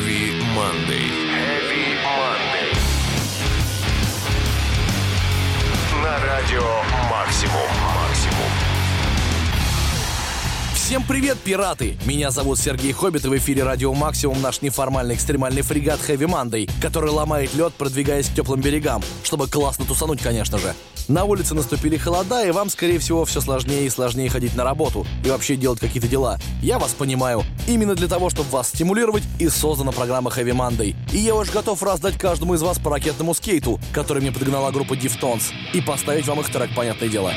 Heavy Monday. Heavy Monday. На радио «Максимум». «Максимум». Всем привет, пираты! Меня зовут Сергей Хоббит, и в эфире Радио Максимум наш неформальный экстремальный фрегат Heavy Monday, который ломает лед, продвигаясь к теплым берегам, чтобы классно тусануть, конечно же. На улице наступили холода, и вам, скорее всего, все сложнее и сложнее ходить на работу и вообще делать какие-то дела. Я вас понимаю. Именно для того, чтобы вас стимулировать, и создана программа Heavy Monday. И я уж готов раздать каждому из вас по ракетному скейту, который мне подогнала группа Deftones, и поставить вам их трек, понятное дело.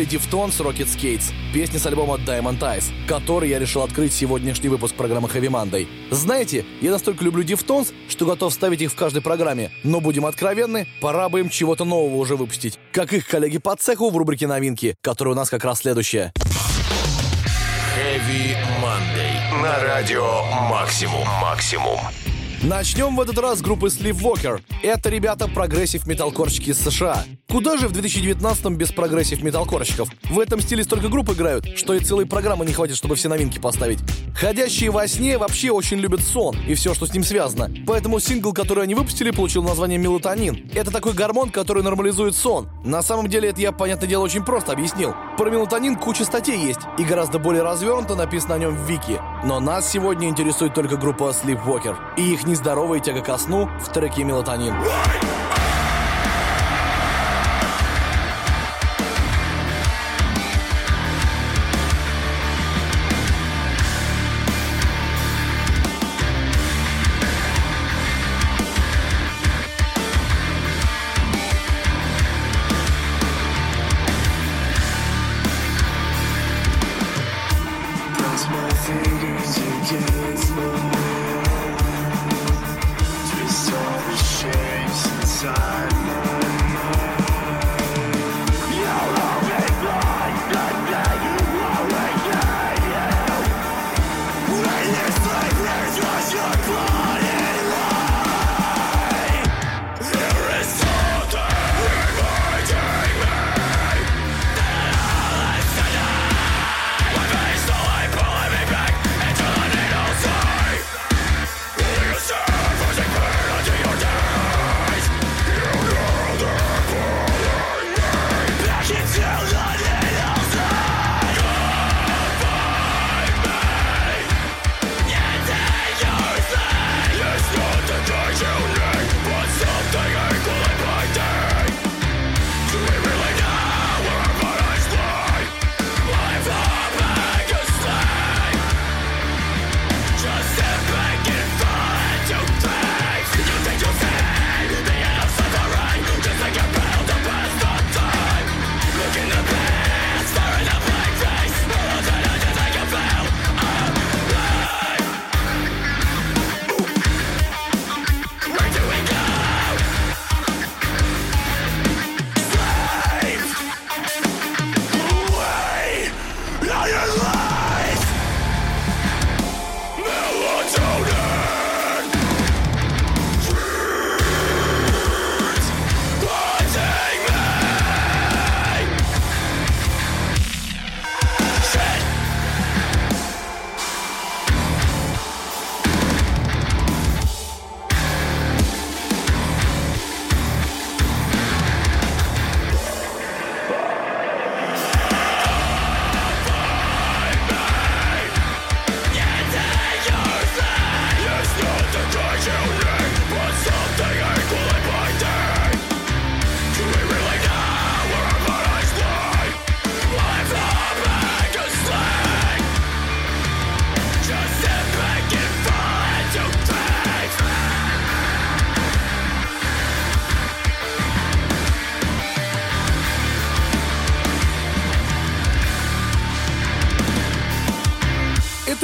Были Deftones Rocket Skates, песни с альбома Diamond Eyes, который я решил открыть сегодняшний выпуск программы Heavy Monday. Знаете, я настолько люблю Deftones, что готов ставить их в каждой программе, но будем откровенны, пора бы им чего-то нового уже выпустить, как их коллеги по цеху в рубрике «Новинки», которая у нас как раз следующая. Heavy Monday. На радио «Максимум». «Максимум». Начнем в этот раз с группы Sleepwalker. Это ребята прогрессив-металкорщики из США. Куда же в 2019-м без прогрессив-металкорщиков? В этом стиле столько групп играют, что и целой программы не хватит, чтобы все новинки поставить. Ходящие во сне вообще очень любят сон и все, что с ним связано. Поэтому сингл, который они выпустили, получил название «Мелатонин». Это такой гормон, который нормализует сон. На самом деле это я, понятное дело, очень просто объяснил. Про мелатонин куча статей есть, и гораздо более развернуто написано о нем в Вики. Но нас сегодня интересует только группа Sleepwalker и их нездоровая тяга ко сну в треке «Мелатонин». Cross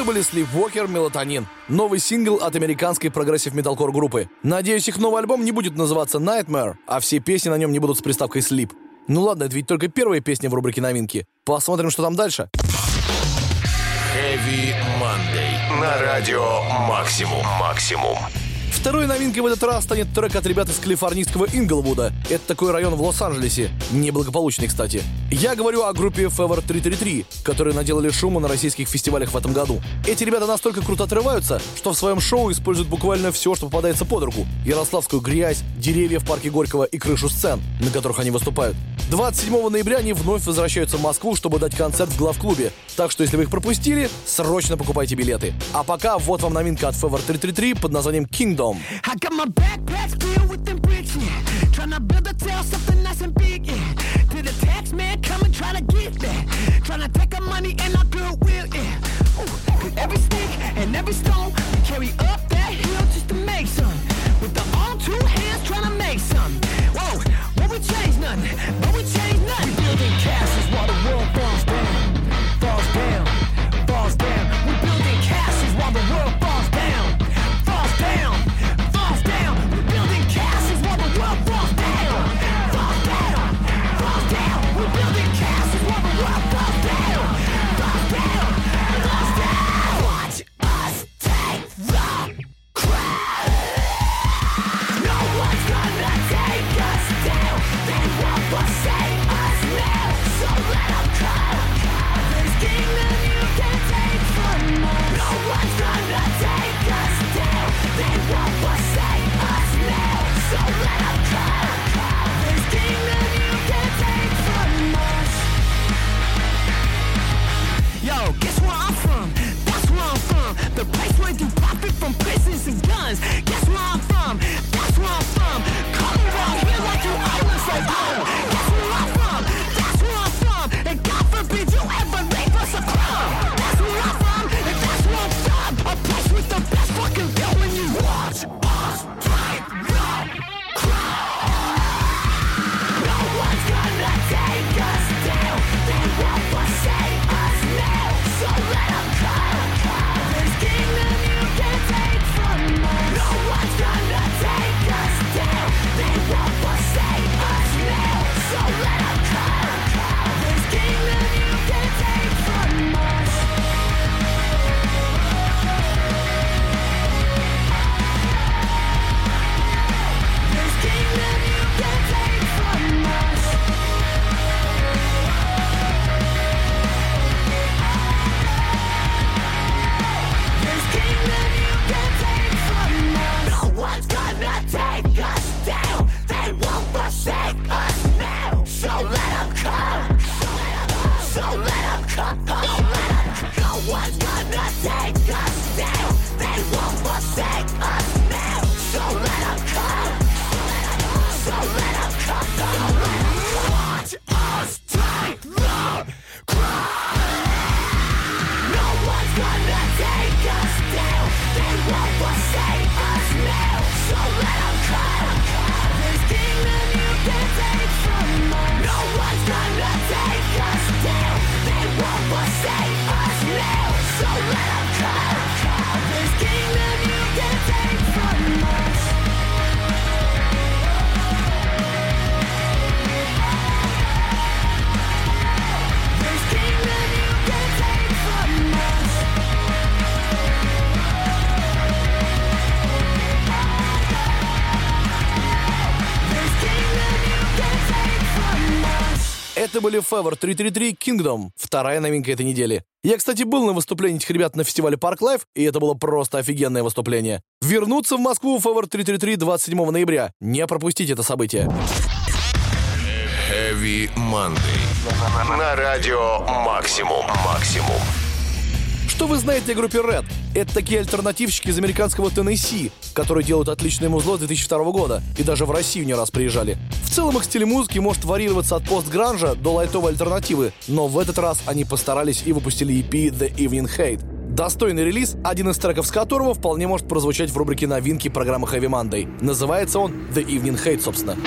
Это были Sleepwalker «Мелатонин». Новый сингл от американской прогрессив-металкор группы. Надеюсь, их новый альбом не будет называться Nightmare, а все песни на нем не будут с приставкой Sleep. Ну ладно, это ведь только первая песня в рубрике новинки. Посмотрим, что там дальше. Heavy Monday. На радио «Максимум». «Максимум». Второй новинкой в этот раз станет трек от ребят из калифорнийского Инглвуда. Это такой район в Лос-Анджелесе. Неблагополучный, кстати. Я говорю о группе Fever 333, которые наделали шуму на российских фестивалях в этом году. Эти ребята настолько круто отрываются, что в своем шоу используют буквально все, что попадается под руку. Ярославскую грязь, деревья в парке Горького и крышу сцен, на которых они выступают. 27 ноября они вновь возвращаются в Москву, чтобы дать концерт в главклубе. Так что, если вы их пропустили, срочно покупайте билеты. А пока вот вам новинка от Fever 333 под названием Kingdom. I got my backpacks filled with them bricks, yeah. Tryna build a tail, something nice and big, yeah. To the tax man, come and try to get that. Tryna take our money and our goodwill, yeah. Ooh, every stick and every stone we carry up that hill just to make some. With the all two hands tryna make some. Whoa, won't we change nothing? But we change nothing. We building castles I'm from. That's where I'm from. The place where you profit from prisons and guns. Guess where I'm from. Были Fever 333 Kingdom, вторая новинка этой недели. Я, кстати, был на выступлении этих ребят на фестивале Park Life, и это было просто офигенное выступление. Вернуться в Москву Fever 333 27 ноября. Не пропустите это событие. Heavy Monday. На радио Максимум. Максимум. Что вы знаете о группе Red? Это такие альтернативщики из американского Теннесси, которые делают отличное музло с 2002 года и даже в Россию не раз приезжали. В целом их стиль музыки может варьироваться от постгранжа до лайтовой альтернативы, но в этот раз они постарались и выпустили EP The Evening Hate. Достойный релиз, один из треков с которого вполне может прозвучать в рубрике новинки программы Heavy Monday. Называется он The Evening Hate, собственно.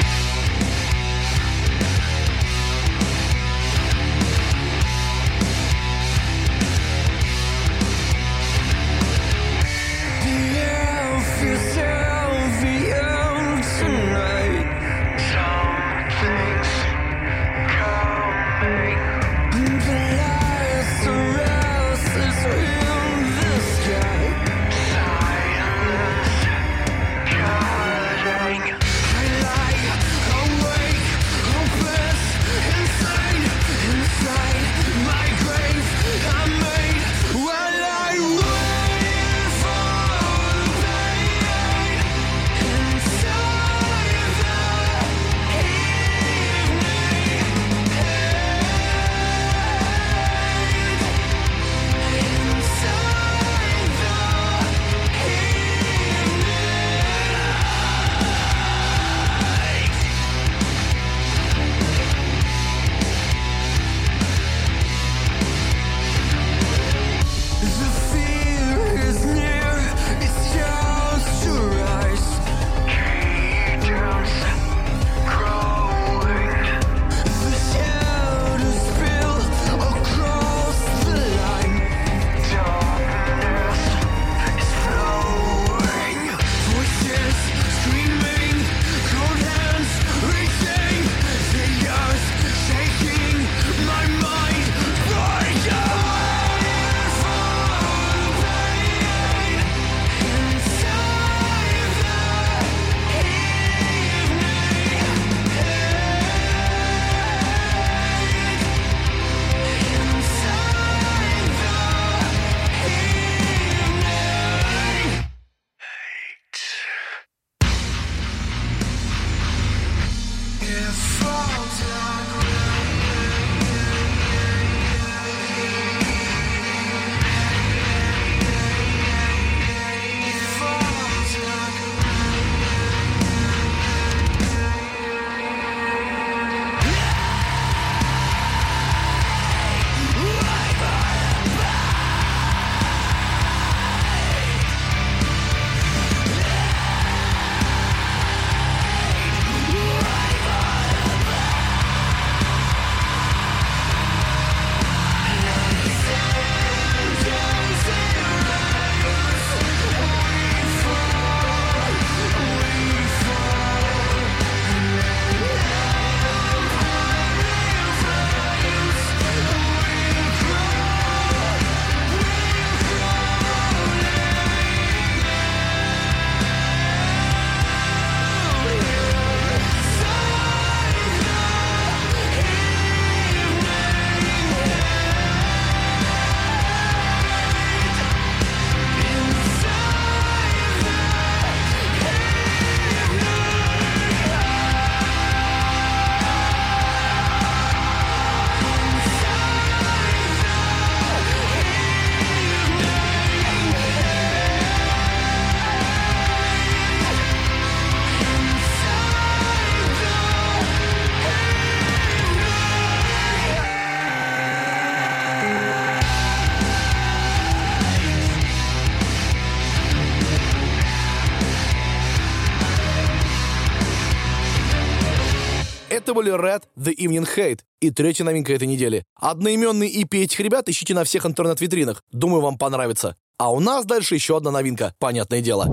Это были Red, The Evening Hate и третья новинка этой недели. Одноименный EP этих ребят ищите на всех интернет-витринах. Думаю, вам понравится. А у нас дальше еще одна новинка, понятное дело.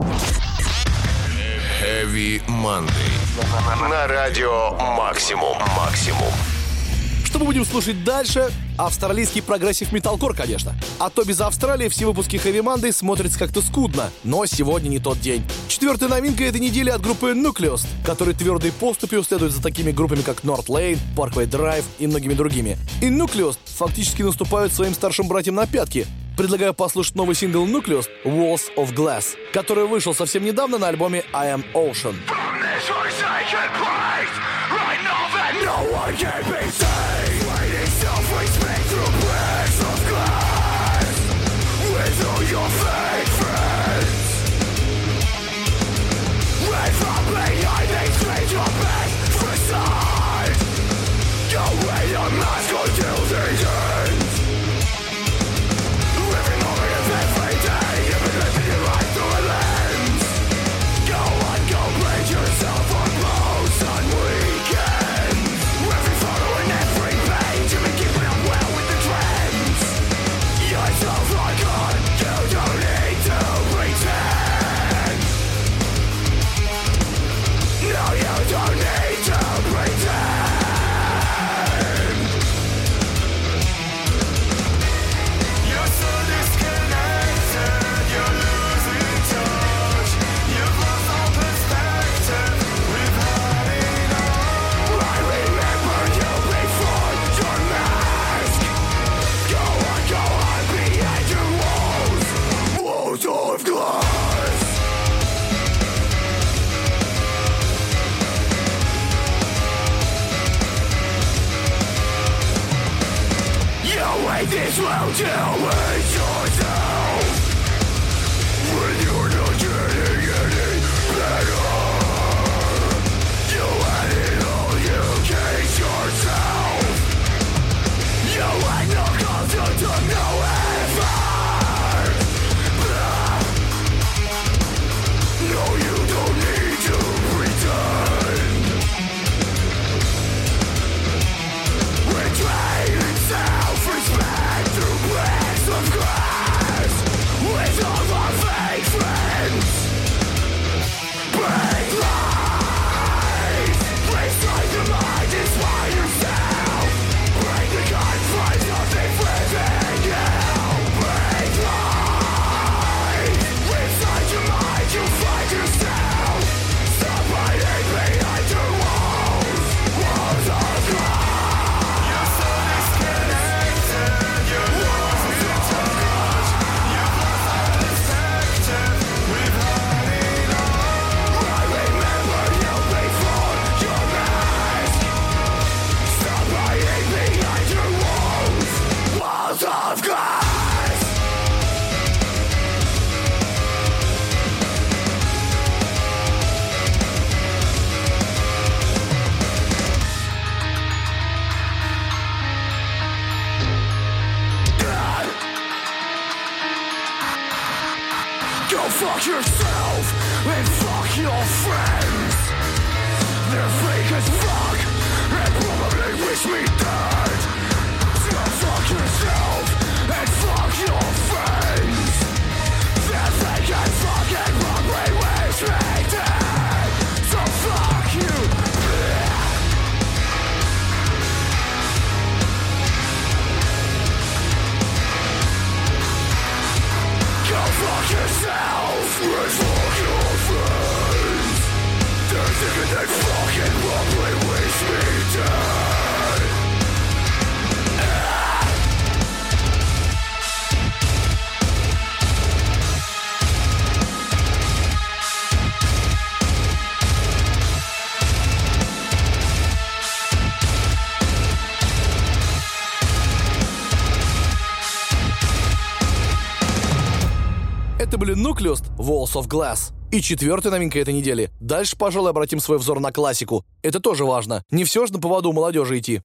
Heavy Monday. На радио Максимум. Максимум. Что мы будем слушать дальше? Австралийский progressive металкор, конечно. А то без Австралии все выпуски Heavy Monday смотрятся как-то скудно. Но сегодня не тот день. Четвертая новинка этой недели от группы Nucleus, которые твердой поступью следуют за такими группами, как Northlane, Parkway Drive и многими другими. И Nucleus фактически наступают своим старшим братьям на пятки, предлагаю послушать новый сингл Nucleus Walls of Glass, который вышел совсем недавно на альбоме I Am Ocean. From this Kill! Nucleus Walls of Glass. И четвертая новинка этой недели. Дальше, пожалуй, обратим свой взор на классику. Это тоже важно. Не все же на поводу у молодежи идти.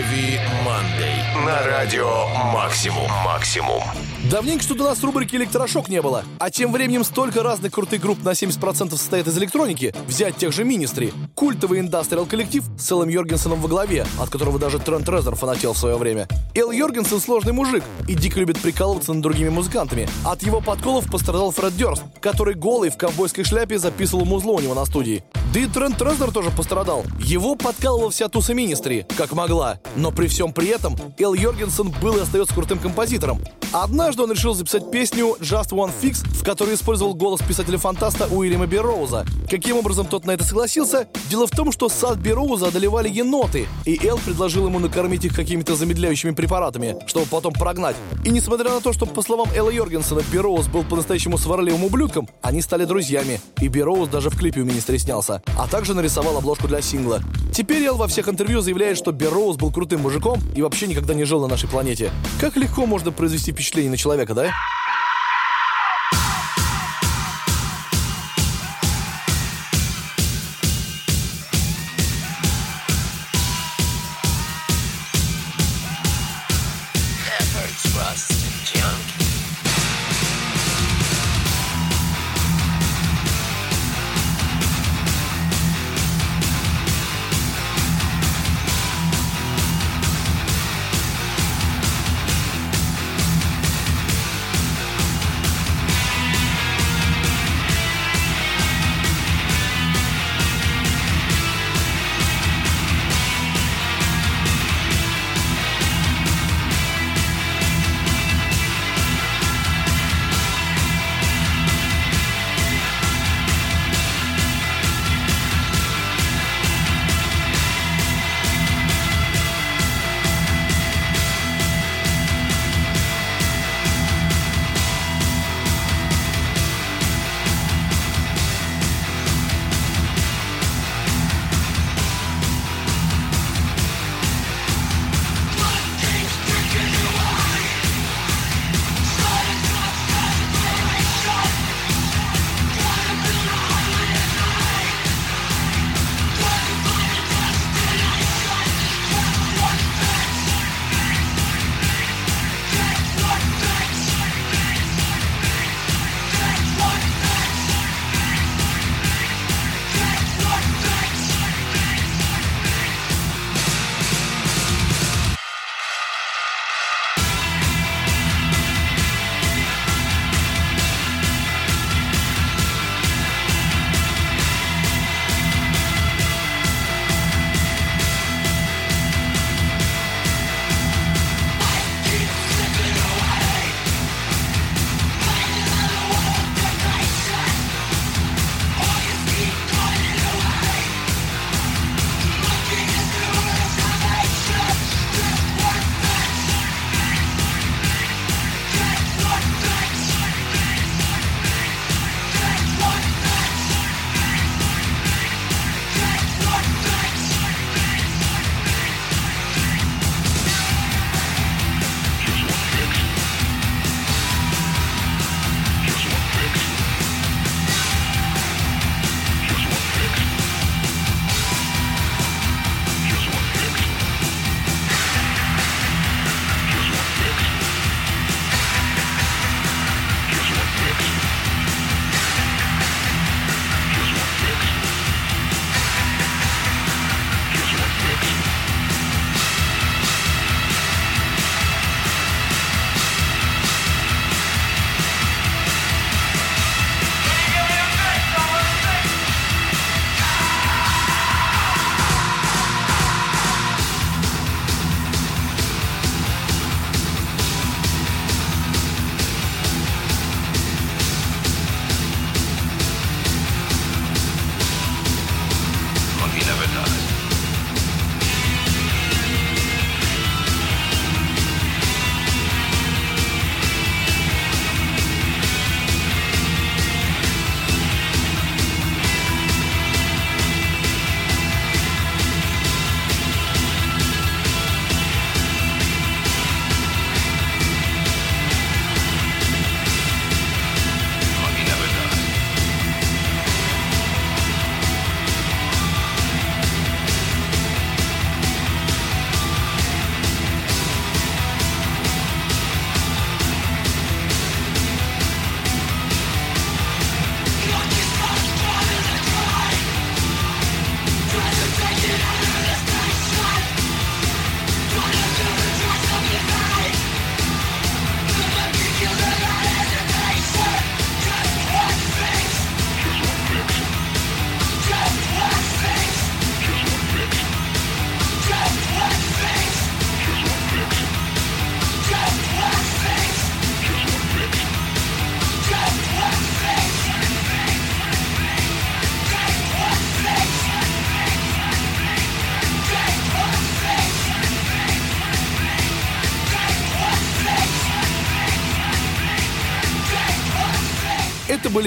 Heavy Monday. На радио Максимум. Максимум. Давненько что-то у нас в рубрике «Электрошок» не было. А тем временем столько разных крутых групп на 70% состоят из электроники. Взять тех же Министри. Культовый индастриал коллектив с Эллом Йоргенсеном во главе, от которого даже Трент Резнор фанател в свое время. Эл Йоргенсен сложный мужик и дико любит прикалываться над другими музыкантами. От его подколов пострадал Фред Дёрст, который голый в ковбойской шляпе записывал музло у него на студии. Да и Трент Резнор тоже пострадал. Его подкалывала вся туса Министри, как могла. Но при всем при этом Эл Йоргенсен был и остается крутым композитором. Однажды он решил записать песню «Just One Fix», в которой использовал голос писателя-фантаста Уильяма Берроуза. Каким образом тот на это согласился? Дело в том, что сад Берроуза одолевали еноты, и Эл предложил ему накормить их какими-то замедляющими препаратами, чтобы потом прогнать. И несмотря на то, что, по словам Элла Йоргенсена, Берроуз был по-настоящему сварливым ублюдком, они стали друзьями, и Берроуз даже в клипе у министра снялся, а также нарисовал обложку для сингла. Теперь Эл во всех интервью заявляет, что Берроуз был крутым мужиком и вообще никогда не жил на нашей планете. Как легко можно произвести впечатление на человека, да?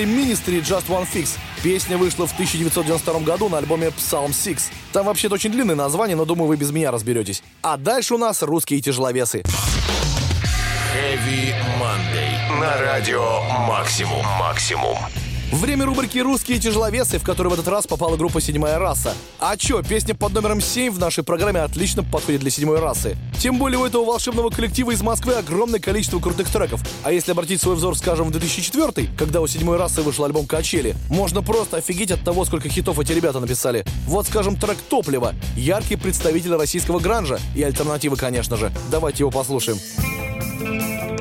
Были Ministry Just One Fix. Песня вышла в 1992 году на альбоме Psalm 6. Там вообще-то очень длинное название, но думаю, вы без меня разберетесь. А дальше у нас русские тяжеловесы. Heavy Monday. На радио Максимум. Максимум. Время рубрики «Русские тяжеловесы», в которую в этот раз попала группа «Седьмая раса». А чё, песня под номером 7 в нашей программе отлично подходит для седьмой расы. Тем более у этого волшебного коллектива из Москвы огромное количество крутых треков. А если обратить свой взор, скажем, в 2004 когда у седьмой расы вышел альбом «Качели», можно просто офигеть от того, сколько хитов эти ребята написали. Вот, скажем, трек «Топливо» — яркий представитель российского гранжа и альтернативы, конечно же. Давайте его послушаем. вспоминать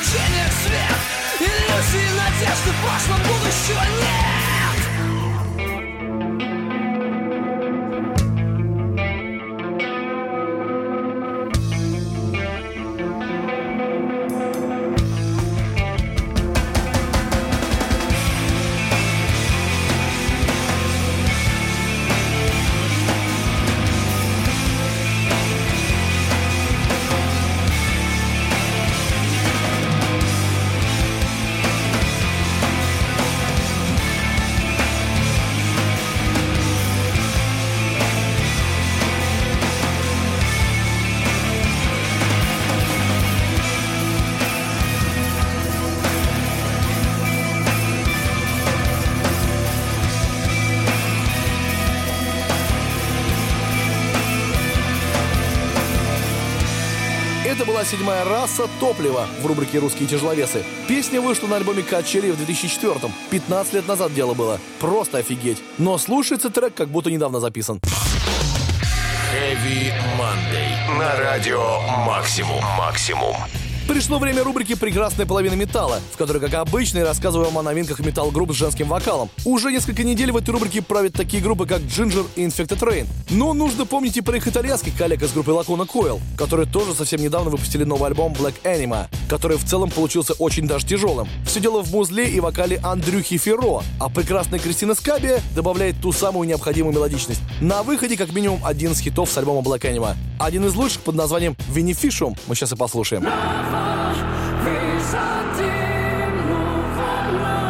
учениях свет. Иллюзии, надежды в прошлом, будущего седьмая раса топлива в рубрике «Русские тяжеловесы». Песня вышла на альбоме «Качели» в 2004-м. 15 лет назад дело было. Просто офигеть. Но слушается трек, как будто недавно записан. Heavy Monday. На радио «Максимум». «Максимум». Пришло время рубрики «Прекрасная половина металла», в которой, как обычно, я рассказываю вам о новинках металл-групп с женским вокалом. Уже несколько недель в этой рубрике правят такие группы, как Ginger и Infected Rain. Но нужно помнить и про их итальянских коллег из группы Lacuna Coil, которые тоже совсем недавно выпустили новый альбом Black Anima, который в целом получился очень даже тяжелым. Все дело в музле и вокале Андрюхи Ферро, а прекрасная Кристина Скабия добавляет ту самую необходимую мелодичность. На выходе как минимум один из хитов с альбома Black Anima. Один из лучших под названием Vinificium мы сейчас и послушаем. 上天无风浪。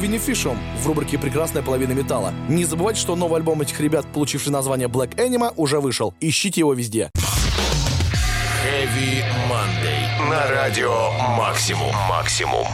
Виннифишем в рубрике «Прекрасная половина металла». Не забывайте, что новый альбом этих ребят, получивший название Black Anima, уже вышел. Ищите его везде. Heavy Monday. На радио «Максимум». «Максимум».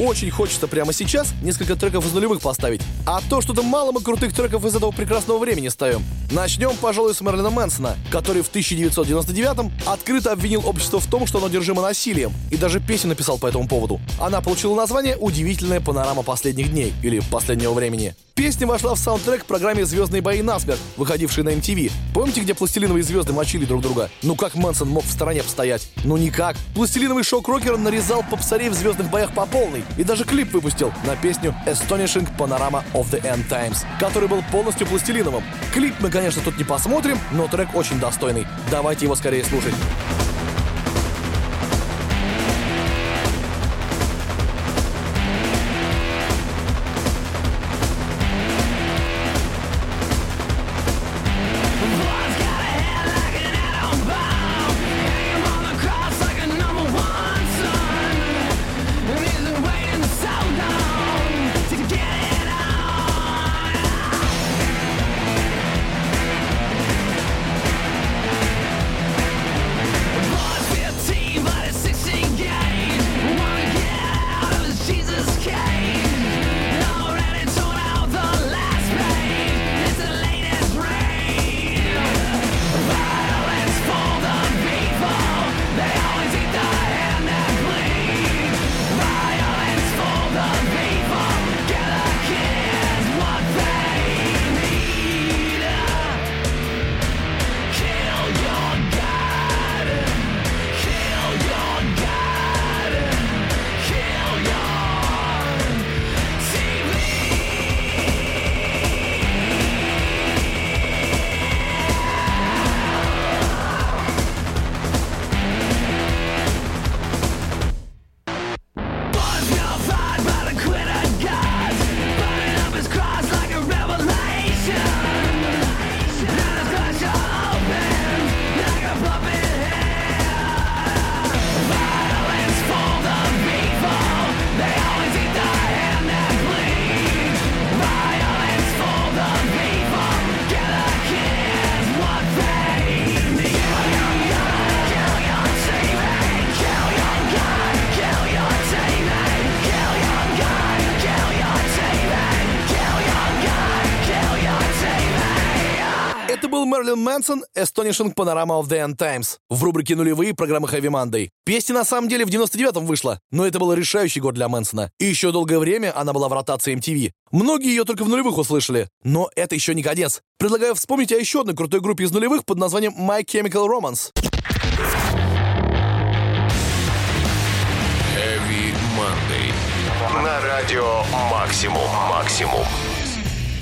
Очень хочется прямо сейчас несколько треков из нулевых поставить. А то что-то мало мы крутых треков из этого прекрасного времени ставим. Начнем, пожалуй, с Мерлина Мэнсона, который в 1999-м открыто обвинил общество в том, что оно одержимо насилием, и даже песню написал по этому поводу. Она получила название «Удивительная панорама последних дней» или «Последнего времени». Песня вошла в саундтрек к программе «Звездные бои насмерть», выходившей на MTV. Помните, где пластилиновые звезды мочили друг друга? Ну как Мэнсон мог в стороне постоять? Ну никак. Пластилиновый шок-рокер нарезал попсарей в звездных боях по полной и даже клип выпустил на песню Astonishing Panorama of the End Times, который был полностью пластилиновым. Клип мы, конечно, тут не посмотрим, но трек очень достойный. Давайте его скорее слушать. Мерлин Мэнсон «Astonishing Panorama of the End Times» в рубрике «Нулевые» программы Heavy Monday. Песня на самом деле в 99-м вышла, но это был решающий год для Мэнсона. И еще долгое время она была в ротации MTV. Многие ее только в нулевых услышали. Но это еще не конец. Предлагаю вспомнить о еще одной крутой группе из нулевых под названием My Chemical Romance. Heavy Monday. На радио «Максимум». «Максимум».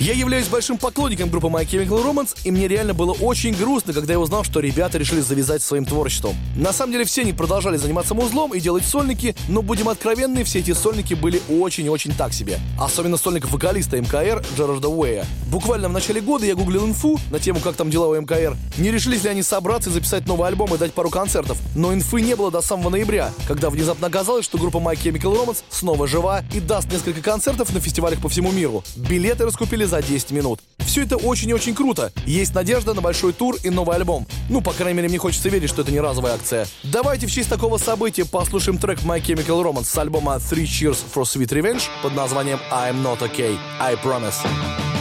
Я являюсь большим поклонником группы My Chemical Romance, и мне реально было очень грустно, когда я узнал, что ребята решили завязать своим творчеством. На самом деле все они продолжали заниматься музлом и делать сольники, но будем откровенны, все эти сольники были очень-очень так себе. Особенно сольник вокалиста МКР Джерарда Уэя. Буквально в начале года я гуглил инфу на тему, как там дела у МКР. Не решились ли они собраться и записать новый альбом и дать пару концертов. Но инфы не было до самого ноября, когда внезапно оказалось, что группа My Chemical Romance снова жива и даст несколько концертов на фестивалях по всему миру. Билеты раскупили за 10 минут. Все это очень и очень круто. Есть надежда на большой тур и новый альбом. Ну, по крайней мере, мне хочется верить, что это не разовая акция. Давайте в честь такого события послушаем трек My Chemical Romance с альбома Three Cheers for Sweet Revenge под названием I'm Not Okay, I Promise.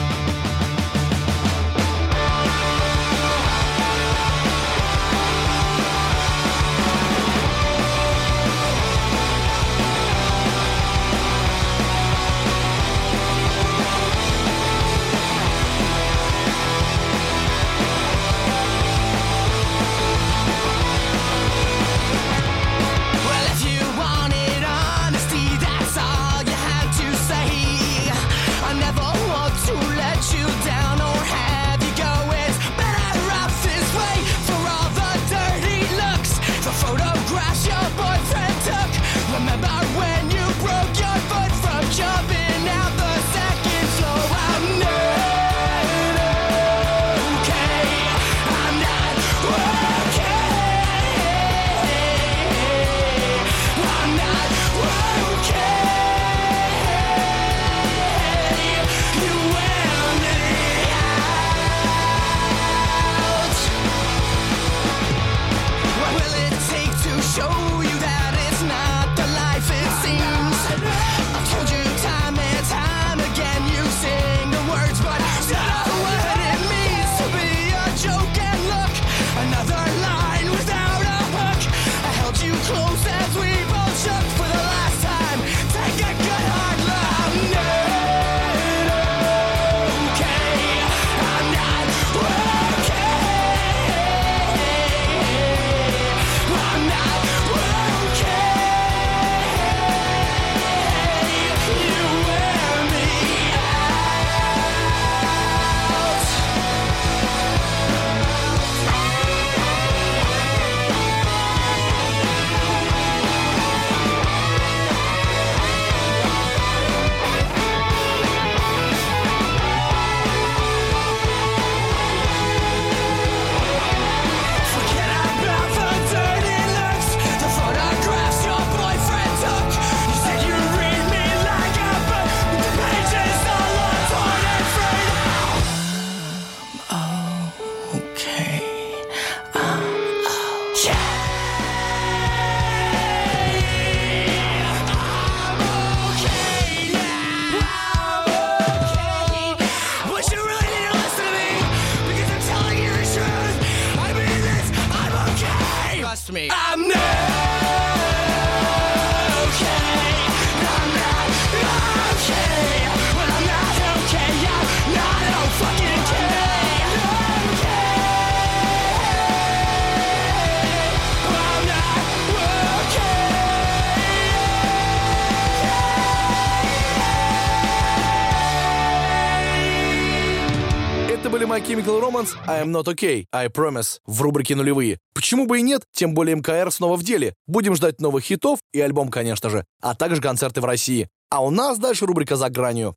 Chemical Romance, I Am Not Okay, I Promise в рубрике «Нулевые». Почему бы и нет, тем более МКР снова в деле. Будем ждать новых хитов и альбом, конечно же, а также концерты в России. А у нас дальше рубрика «За гранью».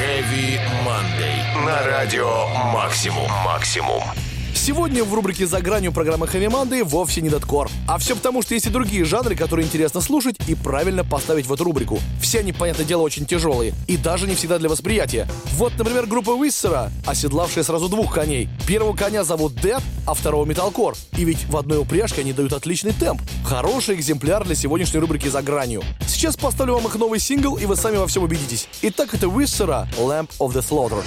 Heavy Monday. На радио Максимум. Максимум. Сегодня в рубрике «За гранью» программы Monday вовсе не даткор. А все потому, что есть и другие жанры, которые интересно слушать и правильно поставить в эту рубрику. Все они, понятное дело, очень тяжелые. И даже не всегда для восприятия. Вот, например, группа Виссера, оседлавшая сразу двух коней. Первого коня зовут Dead, а второго Металкор. И ведь в одной упряжке они дают отличный темп. Хороший экземпляр для сегодняшней рубрики «За гранью». Сейчас поставлю вам их новый сингл, и вы сами во всем убедитесь. Итак, это Виссера «Lamp of the Slaughter».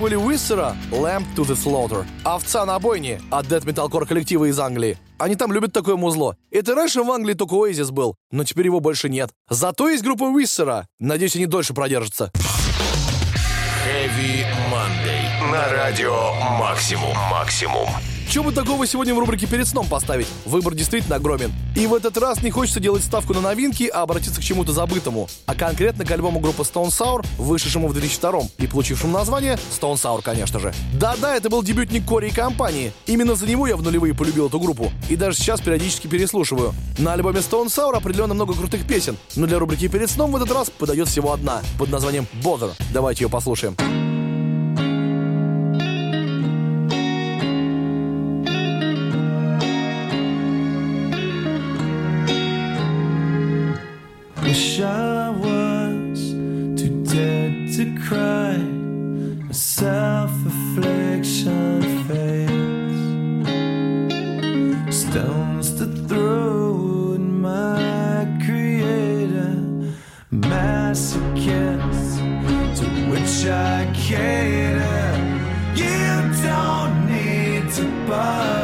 Были Whisera, Lamp to the Slaughter, овца на бойне от Dead Metalcore коллектива из Англии. Они там любят такое музло. Это раньше в Англии только Oasis был, но теперь его больше нет. Зато есть группа Whisera. Надеюсь, они дольше продержатся. Heavy Monday. На радио Максимум. Максимум. Что бы такого сегодня в рубрике «Перед сном» поставить? Выбор действительно огромен. И в этот раз не хочется делать ставку на новинки, а обратиться к чему-то забытому. А конкретно к альбому группы Stone Sour, вышедшему в 2002 и получившему название Stone Sour, конечно же. Да-да, это был дебютник Кори и компании. Именно за него я в нулевые полюбил эту группу. И даже сейчас периодически переслушиваю. На альбоме Stone Sour определенно много крутых песен, но для рубрики «Перед сном» в этот раз подойдет всего одна, под названием «Bother». Давайте ее послушаем. Wish I was too dead to cry. A self-affliction fades. Stones to throw at my creator. Masochists to which I cater. You don't need to bother.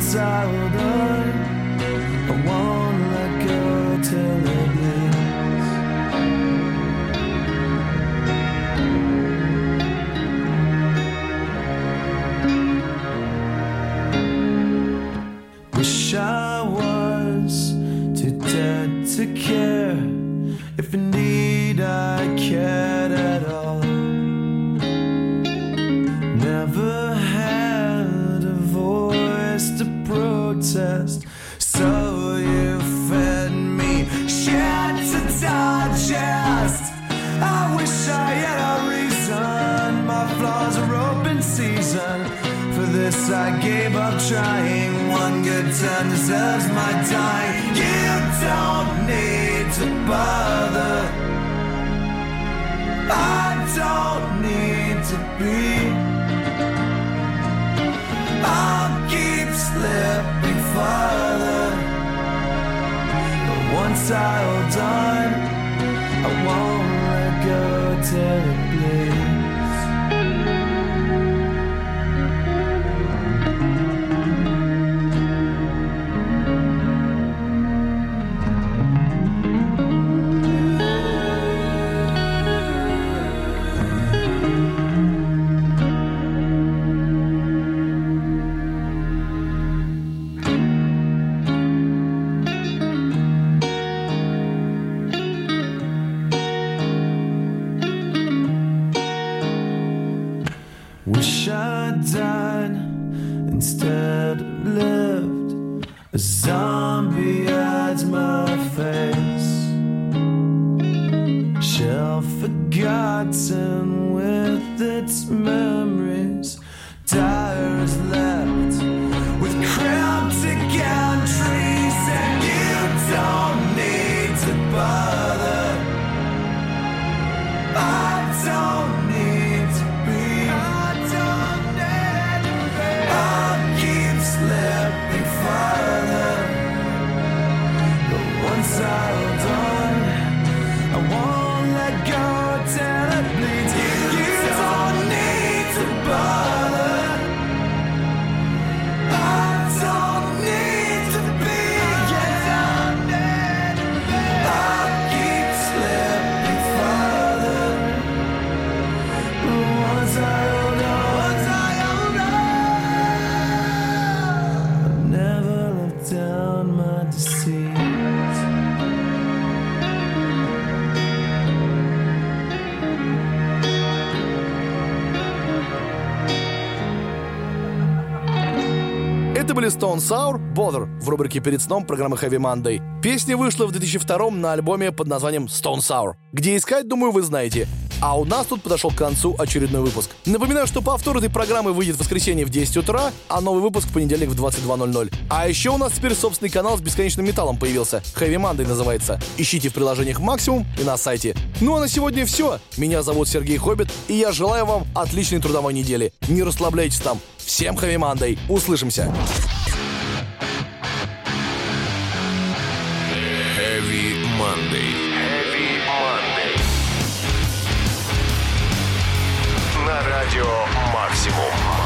Once I on, I won't let go till it bleeds. Wish I was too dead to care. If indeed I cared protest, so you fed me shit to digest. I wish I had a reason. My flaws are open season. For this I gave up trying. One good turn deserves my time. You don't need to bother. I don't need to be. I hold on, I won't let go till Stone Sour, Bother в рубрике «Перед сном» программы Heavy Monday. Песня вышла в 2002 на альбоме под названием Stone Sour. Где искать, думаю, вы знаете. А у нас тут подошел к концу очередной выпуск. Напоминаю, что повтор этой программы выйдет в воскресенье в 10 утра, а новый выпуск в понедельник в 22.00. А еще у нас теперь собственный канал с бесконечным металлом появился. Heavy Monday называется. Ищите в приложениях Максимум и на сайте. Ну а на сегодня все. Меня зовут Сергей Хоббит, и я желаю вам отличной трудовой недели. Не расслабляйтесь там. Всем Heavy Monday. Услышимся. Monday. Heavy Monday. На радио «Максимум».